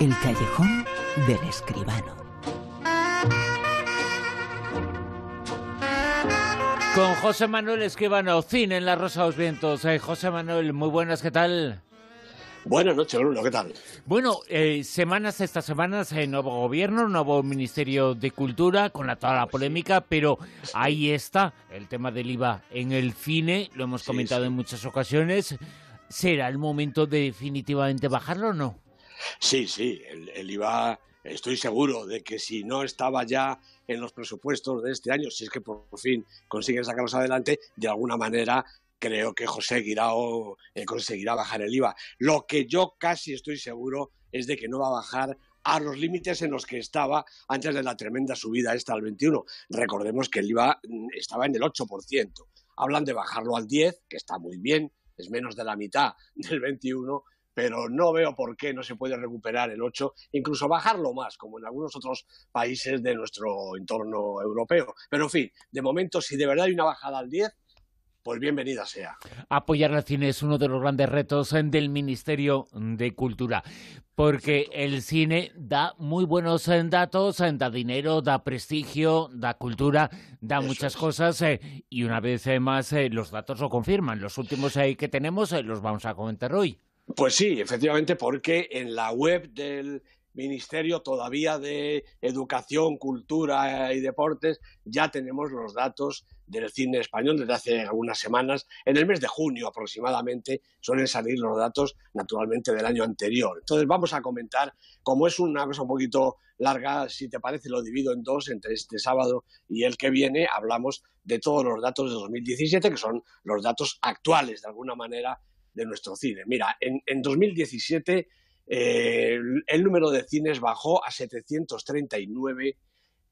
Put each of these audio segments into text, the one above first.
El callejón del escribano. Con José Manuel Escribano, cine en la Rosa de los Vientos. Eh, José Manuel, muy buenas, ¿qué tal? Buenas noches, Bruno, ¿qué tal? Bueno, eh, semanas, estas semanas, eh, nuevo gobierno, nuevo Ministerio de Cultura, con la, toda la polémica, pero ahí está el tema del IVA en el cine, lo hemos Sí, comentado sí. en muchas ocasiones. ¿Será el momento de definitivamente bajarlo o no? Sí, sí, el, IVA, estoy seguro de que si no estaba ya en los presupuestos de este año, si es que por fin consiguen sacarlos adelante, de alguna manera creo que José Guirao eh, conseguirá bajar el IVA. Lo que yo casi estoy seguro es de que no va a bajar a los límites en los que estaba antes de la tremenda subida esta al 21. Recordemos que el IVA mm, estaba en el 8%. Hablan de bajarlo al 10, que está muy bien, es menos de la mitad del 21, pero no veo por qué no se puede recuperar el 8, incluso bajarlo más, como en algunos otros países de nuestro entorno europeo. Pero en fin, de momento, si de verdad hay una bajada al 10, pues bienvenida sea. Apoyar al cine es uno de los grandes retos del Ministerio de Cultura, porque el cine da muy buenos eh, datos, eh, da dinero, da prestigio, da cultura, da Eso muchas es. cosas eh, y una vez más eh, los datos lo confirman. Los últimos que tenemos eh, los vamos a comentar hoy. Pues sí, efectivamente, porque en la web del Ministerio todavía de Educación, Cultura y Deportes ya tenemos los datos del cine español desde hace algunas semanas. En el mes de junio aproximadamente suelen salir los datos naturalmente del año anterior. Entonces vamos a comentar, como es una cosa un poquito larga, si te parece lo divido en dos, entre este sábado y el que viene, hablamos de todos los datos de 2017, que son los datos actuales de alguna manera de nuestro cine. Mira, en, en 2017 eh, el, número de cines bajó a 739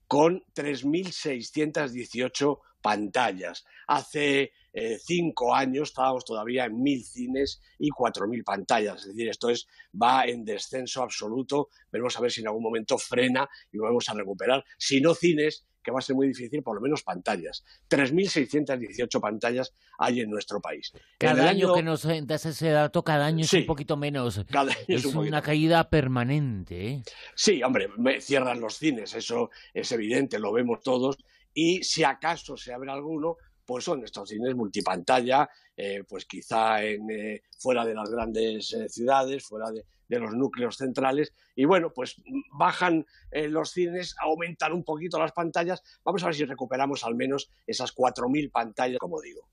con 3.618 pantallas. Hace eh, cinco años estábamos todavía en 1.000 cines y 4.000 pantallas. Es decir, esto es, va en descenso absoluto. Veremos a ver si en algún momento frena y volvemos a recuperar. Si no cines, que va a ser muy difícil, por lo menos pantallas. 3.618 pantallas hay en nuestro país. Cada año, que nos das ese dato, cada año Sí. es un poquito menos. cada año Es un una caída permanente. ¿eh? Sí, hombre, me cierran los cines, eso es evidente, lo vemos todos. Y si acaso se abre alguno, pues son estos cines multipantalla, eh, pues quizá en, eh, fuera de las grandes eh, ciudades, fuera de, de los núcleos centrales. Y bueno, pues bajan eh, los cines, aumentan un poquito las pantallas. Vamos a ver si recuperamos al menos esas 4.000 pantallas, como digo.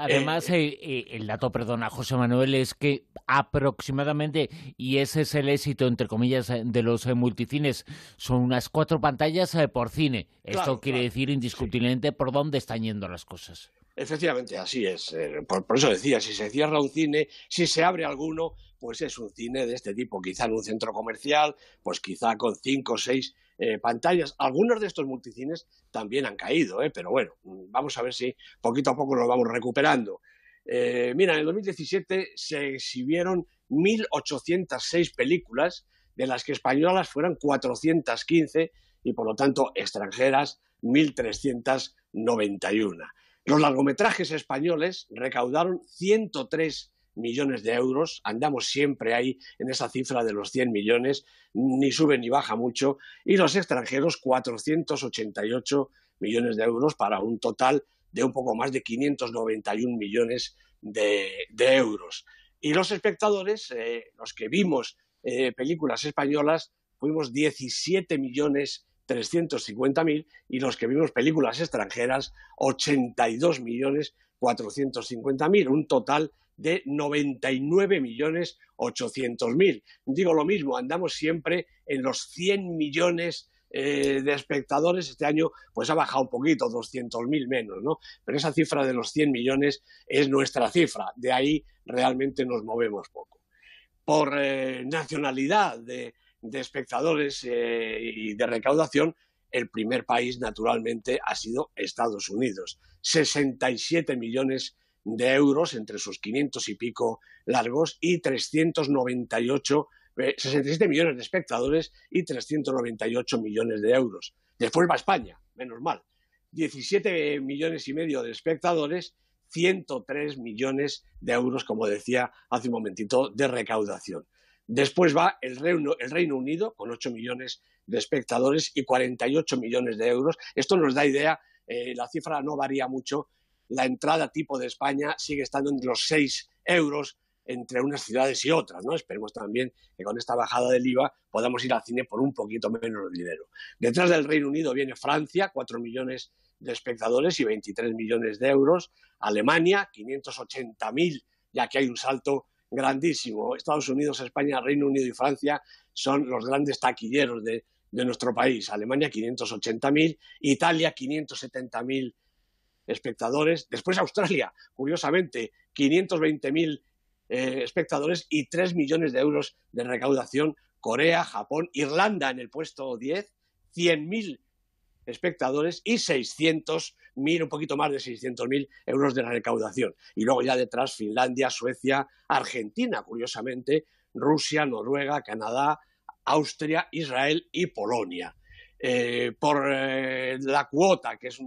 Además, eh, el dato, perdona, José Manuel, es que aproximadamente, y ese es el éxito, entre comillas, de los multicines, son unas cuatro pantallas por cine. Esto Claro, quiere claro. decir indiscutiblemente por dónde están yendo las cosas. Efectivamente, así es. Eh, Por, eso decía, si se cierra un cine, si se abre alguno, pues es un cine de este tipo, quizá en un centro comercial, pues quizá con cinco o seis eh, pantallas. Algunos de estos multicines también han caído, ¿eh? pero bueno, vamos a ver si poquito a poco lo vamos recuperando. Eh, mira, en el 2017 se exhibieron 1.806 películas, de las que españolas fueran 415 y por lo tanto extranjeras 1.391. Los largometrajes españoles recaudaron 103 millones de euros, andamos siempre ahí en esa cifra de los 100 millones, ni sube ni baja mucho, y los extranjeros 488 millones de euros para un total de un poco más de 591 millones de, euros. Y los espectadores, eh, los que vimos eh, películas españolas, fuimos 17 millones 350.000 y los que vimos películas extranjeras 82 millones 450.000, un total de 99 millones 800.000. Digo lo mismo, andamos siempre en los 100 millones eh, de espectadores. Este año pues ha bajado un poquito, 200.000 menos, ¿no? Pero esa cifra de los 100 millones es nuestra cifra. De ahí realmente nos movemos poco. Por eh, nacionalidad de, de espectadores eh, y de recaudación, el primer país, naturalmente, ha sido Estados Unidos. 67 millones de euros entre sus 500 y pico largos y 398, eh, 67 millones de espectadores y 398 millones de euros. Después va España, menos mal. 17 millones y medio de espectadores, 103 millones de euros, como decía hace un momentito, de recaudación. Después va el Reino, Unido con 8 millones de espectadores y 48 millones de euros. Esto nos da idea, eh, la cifra no varía mucho. La entrada tipo de España sigue estando entre los 6 euros entre unas ciudades y otras, ¿no? Esperemos también que con esta bajada del IVA podamos ir al cine por un poquito menos dinero. Detrás del Reino Unido viene Francia, 4 millones de espectadores y 23 millones de euros. Alemania, 580.000, ya que hay un salto grandísimo. Estados Unidos, España, Reino Unido y Francia son los grandes taquilleros de, nuestro país. Alemania, 580.000, Italia, 570.000 espectadores. Después Australia, curiosamente, 520.000 eh, espectadores y 3 millones de euros de recaudación. Corea, Japón, Irlanda en el puesto 10, 100.000 espectadores y 600.000, un poquito más de 600.000 euros de recaudación. Y luego ya detrás Finlandia, Suecia, Argentina, curiosamente, Rusia, Noruega, Canadá, Austria, Israel y Polonia. Eh, por eh, la cuota, que es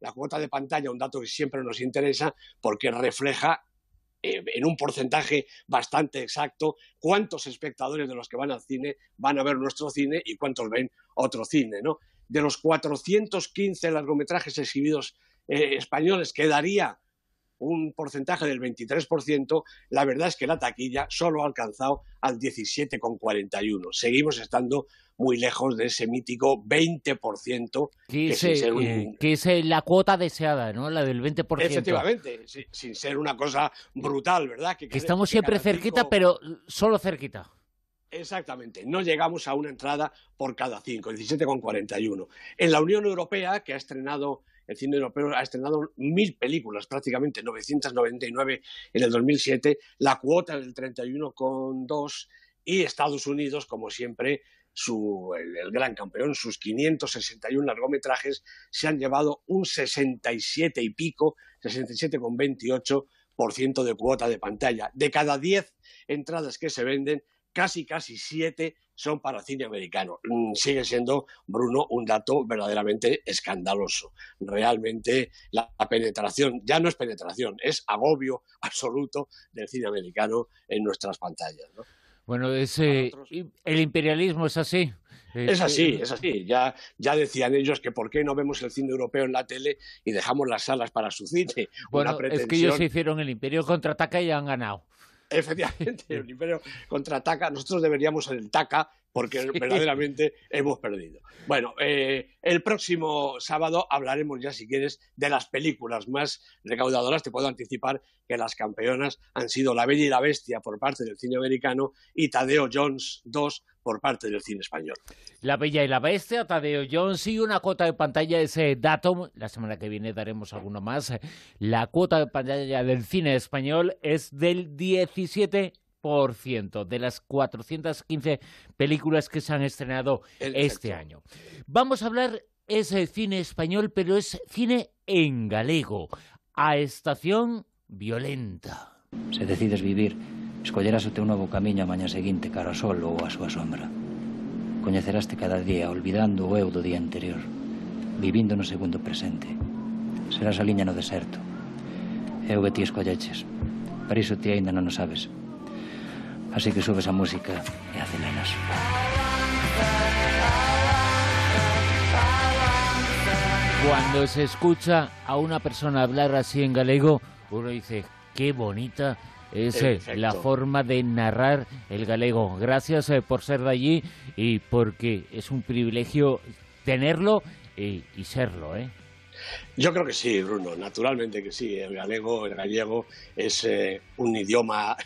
la cuota de pantalla, un dato que siempre nos interesa porque refleja eh, en un porcentaje bastante exacto cuántos espectadores de los que van al cine van a ver nuestro cine y cuántos ven otro cine, ¿no? De los 415 largometrajes exhibidos eh, españoles quedaría un porcentaje del 23%, la verdad es que la taquilla solo ha alcanzado al 17,41. Seguimos estando muy lejos de ese mítico 20%. Que, eh, que es la cuota deseada, ¿no? La del 20%. Efectivamente, sin ser una cosa brutal, ¿verdad? Que, estamos siempre cerquita, pero solo cerquita. Exactamente, no llegamos a una entrada por cada cinco, 17,41. En la Unión Europea, que ha estrenado, el cine europeo ha estrenado mil películas, prácticamente 999 en el 2007, la cuota del 31,2 y Estados Unidos, como siempre, su, el, gran campeón, sus 561 largometrajes se han llevado un 67 y pico, 67,28% de cuota de pantalla. De cada 10 entradas que se venden, casi, casi siete son para cine americano. Mm, sigue siendo, Bruno, un dato verdaderamente escandaloso. Realmente la, penetración, ya no es penetración, es agobio absoluto del cine americano en nuestras pantallas. Bueno, ese, el imperialismo es así. Es así, es así. Ya, ya decían ellos que por qué no vemos el cine europeo en la tele y dejamos las salas para su cine. Bueno, es que ellos hicieron el imperio contraataca y han ganado. Efectivamente, el Imperio contraataca. Nosotros deberíamos ser el TACA porque verdaderamente hemos perdido. Bueno, eh, el próximo sábado hablaremos ya, si quieres, de las películas más recaudadoras. Te puedo anticipar que las campeonas han sido La Bella y la Bestia por parte del cine americano y Tadeo Jones 2 por parte del cine español. La Bella y la Bestia, Tadeo Jones y una cuota de pantalla, ese dato, la semana que viene daremos alguno más. La cuota de pantalla del cine español es del 17 de las 415 películas que se han estrenado este año. Vamos a hablar, es eh, cine español, pero es cine en galego, a estación violenta. Se decides vivir, escollerás o teu novo camiño a maña seguinte cara ao sol ou a súa sombra. Coñeceraste cada día, olvidando o eu do día anterior, vivindo no segundo presente. Serás a liña no deserto. Eu que ti escolleches. Para iso ti aínda non o sabes, Así que subes a música y aceleras. Cuando se escucha a una persona hablar así en galego, uno dice, qué bonita es eh, la forma de narrar el galego. Gracias eh, por ser de allí y porque es un privilegio tenerlo y, serlo, ¿eh? Yo creo que sí, Bruno, naturalmente que sí. El galego, el gallego es eh, un idioma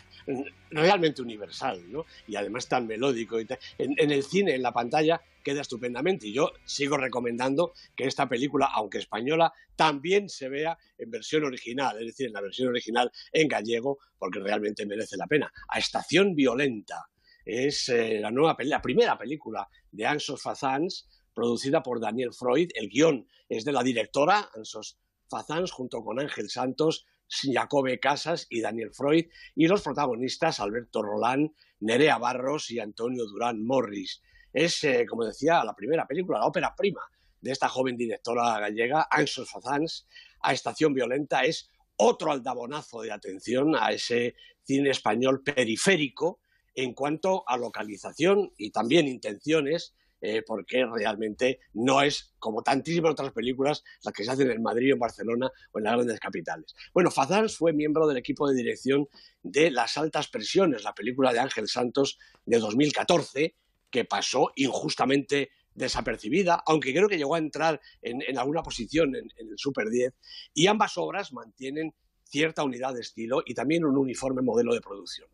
realmente universal, ¿no? Y además tan melódico. Y En, el cine, en la pantalla, queda estupendamente. Y yo sigo recomendando que esta película, aunque española, también se vea en versión original, es decir, en la versión original en gallego, porque realmente merece la pena. A Estación Violenta es eh, la, nueva, la primera película de Ansos Fazans, producida por Daniel Freud. El guion es de la directora Ansos Fazans junto con Ángel Santos Jacobe Casas y Daniel Freud, y los protagonistas Alberto Roland, Nerea Barros y Antonio Durán Morris. Es, eh, como decía, la primera película, la ópera prima de esta joven directora gallega, Ansos Fazans, a Estación Violenta, es otro aldabonazo de atención a ese cine español periférico, en cuanto a localización y también intenciones, eh, porque realmente no es como tantísimas otras películas las que se hacen en Madrid, en Barcelona o en las grandes capitales. Bueno, Fazans fue miembro del equipo de dirección de Las Altas Presiones, la película de Ángel Santos de 2014, que pasó injustamente desapercibida, aunque creo que llegó a entrar en, alguna posición en, en el Super 10, y ambas obras mantienen cierta unidad de estilo y también un uniforme modelo de producción.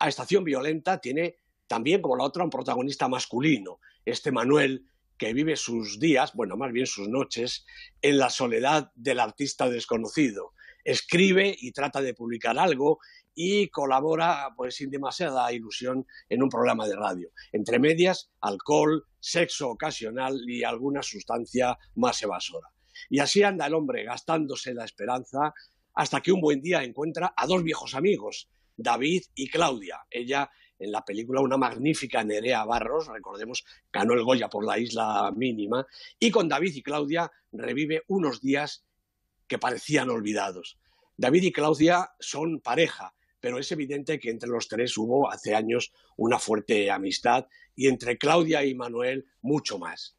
A Estación Violenta tiene también, como la otra, un protagonista masculino, este Manuel, que vive sus días, bueno, más bien sus noches, en la soledad del artista desconocido. Escribe y trata de publicar algo y colabora, pues sin demasiada ilusión, en un programa de radio. Entre medias, alcohol, sexo ocasional y alguna sustancia más evasora. Y así anda el hombre gastándose la esperanza hasta que un buen día encuentra a dos viejos amigos, David y Claudia. Ella en la película una magnífica Nerea Barros, recordemos, ganó el Goya por la isla mínima, y con David y Claudia revive unos días que parecían olvidados. David y Claudia son pareja, pero es evidente que entre los tres hubo hace años una fuerte amistad y entre Claudia y Manuel mucho más.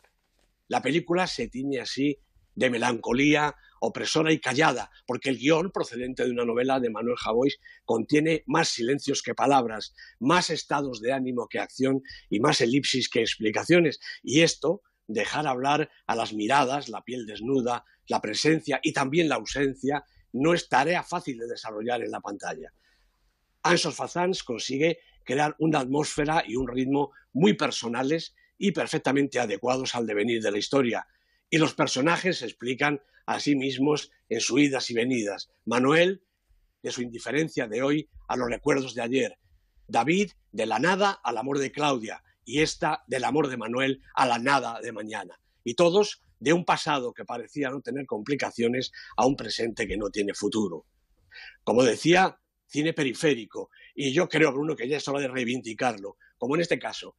La película se tiñe así de melancolía, opresora y callada, porque el guion, procedente de una novela de Manuel Javois, contiene más silencios que palabras, más estados de ánimo que acción y más elipsis que explicaciones. Y esto, dejar hablar a las miradas, la piel desnuda, la presencia y también la ausencia, no es tarea fácil de desarrollar en la pantalla. Ansos Fazans consigue crear una atmósfera y un ritmo muy personales y perfectamente adecuados al devenir de la historia, y los personajes se explican a sí mismos en sus idas y venidas. Manuel, de su indiferencia de hoy a los recuerdos de ayer. David, de la nada al amor de Claudia. Y esta, del amor de Manuel a la nada de mañana. Y todos de un pasado que parecía no tener complicaciones a un presente que no tiene futuro. Como decía, cine periférico. Y yo creo, Bruno, que ya es hora de reivindicarlo. Como en este caso,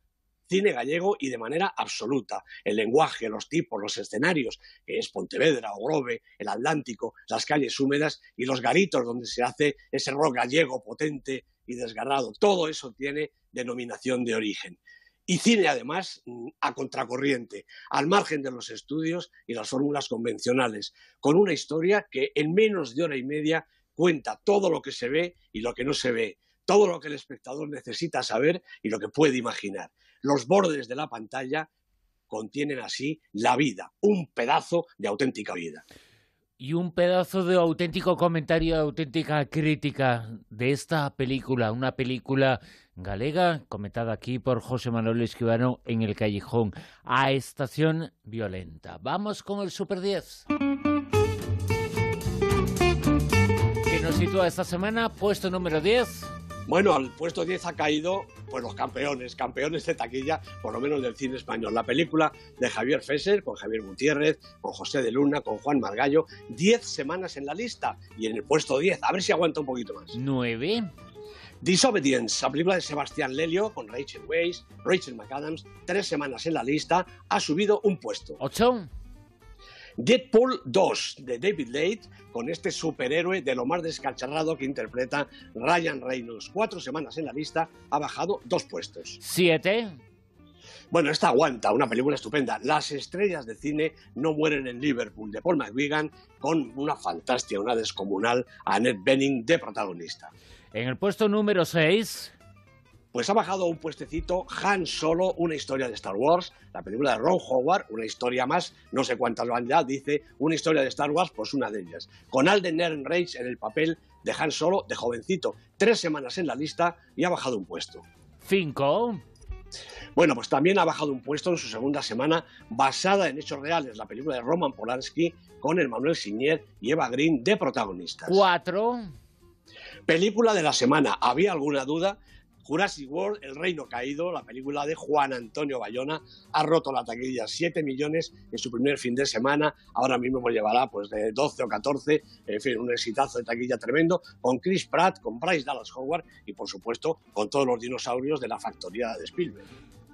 cine gallego y de manera absoluta. El lenguaje, los tipos, los escenarios, que es Pontevedra o Grove, el Atlántico, las calles húmedas y los garitos donde se hace ese rock gallego potente y desgarrado. Todo eso tiene denominación de origen. Y cine, además, mm, a contracorriente, al margen de los estudios y las fórmulas convencionales, con una historia que en menos de hora y media cuenta todo lo que se ve y lo que no se ve, todo lo que el espectador necesita saber y lo que puede imaginar. Los bordes de la pantalla contienen así la vida, un pedazo de auténtica vida. Y un pedazo de auténtico comentario, auténtica crítica de esta película, una película galega comentada aquí por José Manuel Esquivano en El Callejón, a Estación Violenta. Vamos con el Super 10. Que nos sitúa esta semana, puesto número 10. Bueno, al puesto 10 ha caído pues los campeones, campeones de taquilla, por lo menos del cine español. La película de Javier Fesser, con Javier Gutiérrez, con José de Luna, con Juan Margallo, 10 semanas en la lista y en el puesto 10, a ver si aguanta un poquito más. 9. Disobedience, la película de Sebastián Lelio con Rachel Weisz, Rachel McAdams, tres semanas en la lista, ha subido un puesto. 8. Deadpool 2 de David Late con este superhéroe de lo más descacharrado que interpreta Ryan Reynolds. Cuatro semanas en la lista, ha bajado dos puestos. Siete. Bueno, esta aguanta, una película estupenda. Las estrellas de cine no mueren en Liverpool, de Paul McGuigan, con una fantástica, una descomunal Annette Bening de protagonista. En el puesto número 6 pues ha bajado un puestecito Han Solo, una historia de Star Wars, la película de Ron Howard, una historia más, no sé cuántas van ya, dice, una historia de Star Wars, pues una de ellas. Con Alden Ehrenreich en el papel de Han Solo, de jovencito, tres semanas en la lista y ha bajado un puesto. Cinco. Bueno, pues también ha bajado un puesto en su segunda semana, basada en hechos reales, la película de Roman Polanski con el Manuel Signier y Eva Green de protagonistas. Cuatro. Película de la semana. ¿Había alguna duda? Jurassic World, El Reino Caído, la película de Juan Antonio Bayona, ha roto la taquilla 7 millones en su primer fin de semana, ahora mismo pues llevará pues de 12 o 14, en fin, un exitazo de taquilla tremendo, con Chris Pratt, con Bryce Dallas Howard y por supuesto con todos los dinosaurios de la factoría de Spielberg.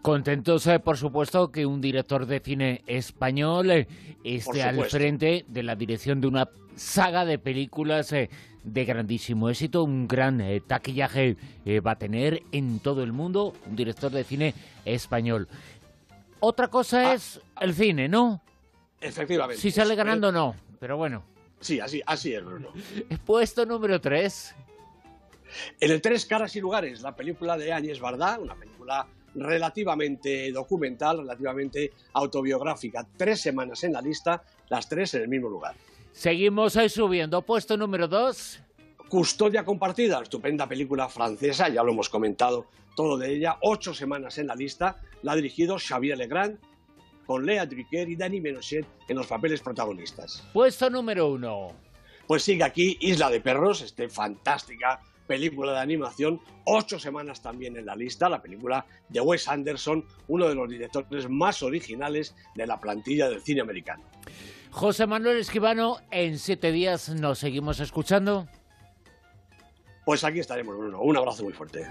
Contentos, eh, por supuesto, que un director de cine español eh, esté al frente de la dirección de una saga de películas eh, de grandísimo éxito, un gran eh, taquillaje eh, va a tener en todo el mundo, un director de cine español. Otra cosa Ah, es el cine, ¿no? Efectivamente. Si sale Eh, ganando, no. Pero bueno. Sí, así, así es, Bruno. Puesto número 3. En el Tres Caras y Lugares, la película de Áñez Bardá, una película relativamente documental, relativamente autobiográfica. Tres semanas en la lista, las tres en el mismo lugar. Seguimos ahí subiendo. Puesto número 2. Custodia compartida, estupenda película francesa, ya lo hemos comentado todo de ella, ocho semanas en la lista, la ha dirigido Xavier Legrand, con Lea Drucker y Danny Menochet en los papeles protagonistas. Puesto número 1. Pues sigue aquí Isla de Perros, este fantástica película de animación, ocho semanas también en la lista, la película de Wes Anderson, uno de los directores más originales de la plantilla del cine americano. José Manuel Esquivano, en siete días nos seguimos escuchando. Pues aquí estaremos, Bruno. Un abrazo muy fuerte.